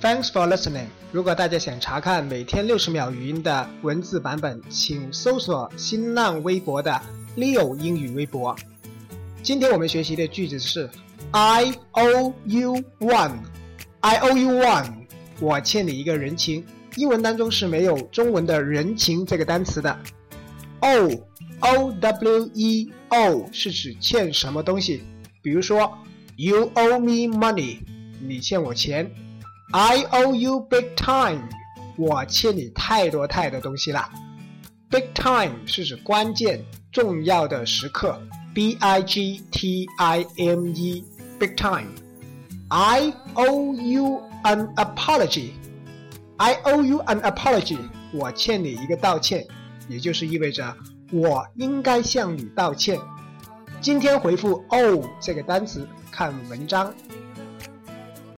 Thanks for listening。如果大家想查看每天六十秒语音的文字版本，请搜索新浪微博的 Leo 英语微博。今天我们学习的句子是 I owe you one。I owe you one。我欠你一个人情。英文当中是没有中文的人情这个单词的。O O W E O 是指欠什么东西，比如说 You owe me money，你欠我钱。I owe you big time，我欠你太多太多东西了。Big time 是指关键、重要的时刻。B I G T I M E，big time。I owe you an apology。I owe you an apology，我欠你一个道歉，也就是意味着我应该向你道歉。今天回复 owe 这个单词，看文章。